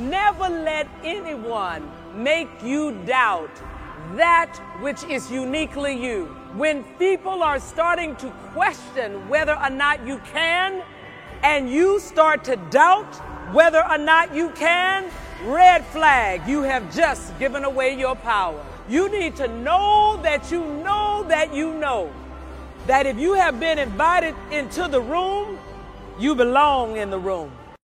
Never let anyone make you doubt that which is uniquely you. When people are starting to question whether or not you can, and you start to doubt whether or not you can, red flag, you have just given away your power. You need to know that you know that you know that if you have been invited into the room, you belong in the room.